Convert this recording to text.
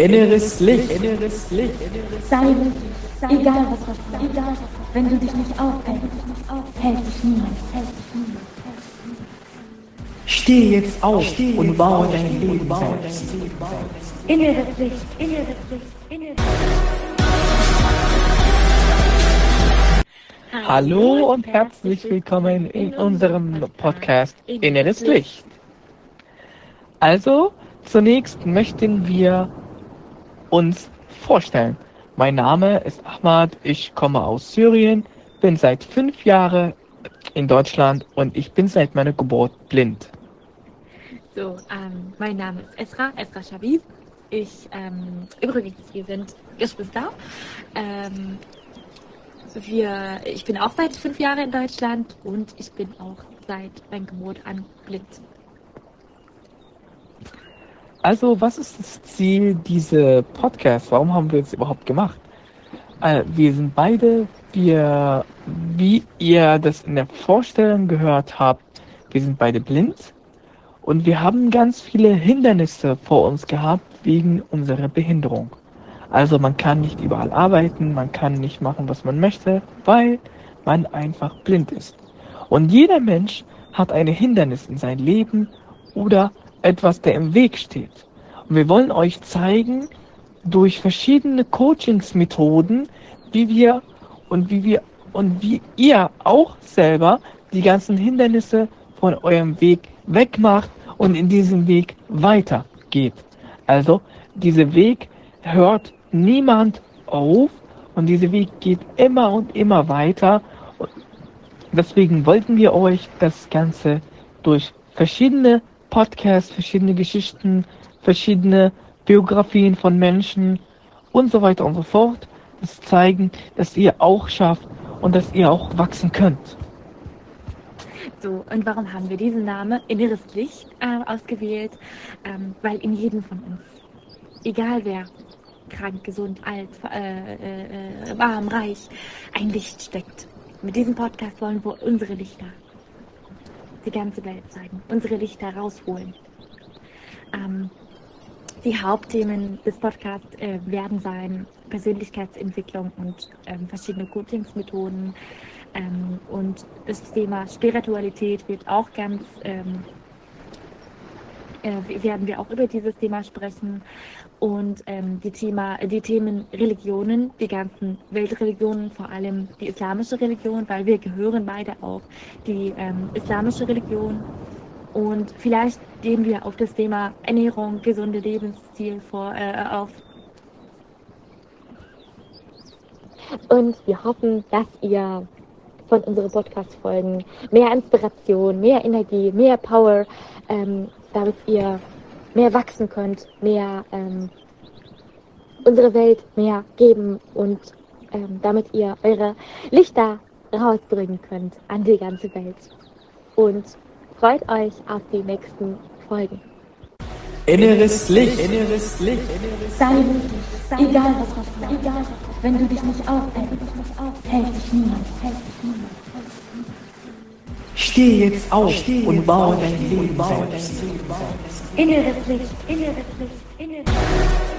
Inneres Licht. Inneres Licht. Sei mutig, egal was passiert, egal wenn du dich nicht aufhältst, hält dich niemand, hält dich niemand. Steh jetzt auf Steh und baue dein Leben selbst. Inneres Licht, inneres Licht, inneres Hallo und herzlich willkommen in unserem Podcast Inneres Licht. Also, zunächst möchten wir uns vorstellen. Mein Name ist Ahmad, ich komme aus Syrien, bin seit fünf Jahren in Deutschland und ich bin seit meiner Geburt blind. So, ähm, mein Name ist Esra, Esra Shabib. Ich, ähm, übrigens, wir sind Geschwister. Ähm, wir, ich bin auch seit fünf Jahren in Deutschland und ich bin auch seit meiner Geburt an blind. Also, was ist das Ziel dieser Podcast? Warum haben wir es überhaupt gemacht? Äh, wir sind beide, wir, wie ihr das in der Vorstellung gehört habt, wir sind beide blind und wir haben ganz viele Hindernisse vor uns gehabt wegen unserer Behinderung. Also man kann nicht überall arbeiten, man kann nicht machen, was man möchte, weil man einfach blind ist. Und jeder Mensch hat ein Hindernis in seinem Leben oder etwas, der im Weg steht. Und wir wollen euch zeigen, durch verschiedene Coachingsmethoden, wie wir und wie wir und wie ihr auch selber die ganzen Hindernisse von eurem Weg wegmacht und in diesem Weg weitergeht. Also, dieser Weg hört niemand auf und dieser Weg geht immer und immer weiter. Und deswegen wollten wir euch das Ganze durch verschiedene Podcasts, verschiedene Geschichten, verschiedene Biografien von Menschen und so weiter und so fort das zeigen, dass ihr auch schafft und dass ihr auch wachsen könnt. So, und warum haben wir diesen Namen Inneres Licht äh, ausgewählt? Ähm, weil in jedem von uns, egal wer, krank, gesund, alt, äh, äh, warm, reich, ein Licht steckt. Mit diesem Podcast wollen wir unsere Lichter die ganze Welt zeigen, unsere Lichter rausholen. Ähm, die Hauptthemen des Podcasts äh, werden sein Persönlichkeitsentwicklung und ähm, verschiedene Coachingsmethoden. Ähm, und das Thema Spiritualität wird auch ganz, ähm, äh, werden wir auch über dieses Thema sprechen. Und ähm, die, Thema, die Themen Religionen, die ganzen Weltreligionen, vor allem die islamische Religion, weil wir gehören beide auch die ähm, islamische Religion und vielleicht gehen wir auf das Thema Ernährung, gesunde Lebensstil vor, äh, auf. Und wir hoffen, dass ihr von unseren Podcast-Folgen mehr Inspiration, mehr Energie, mehr Power, ähm, damit ihr mehr wachsen könnt, mehr ähm, unsere Welt mehr geben und ähm, damit ihr eure Lichter rausbringen könnt an die ganze Welt. Und Freut euch auf die nächsten Folgen. Inneres Licht. Inneres Licht. Sei mutig, egal was passiert, egal wenn du dich nicht aufhältst, hält dich niemand, hält dich niemand. Steh jetzt auf Steh und baue dein Leben selbst. Innere Pflicht, innere Pflicht, innere Pflicht.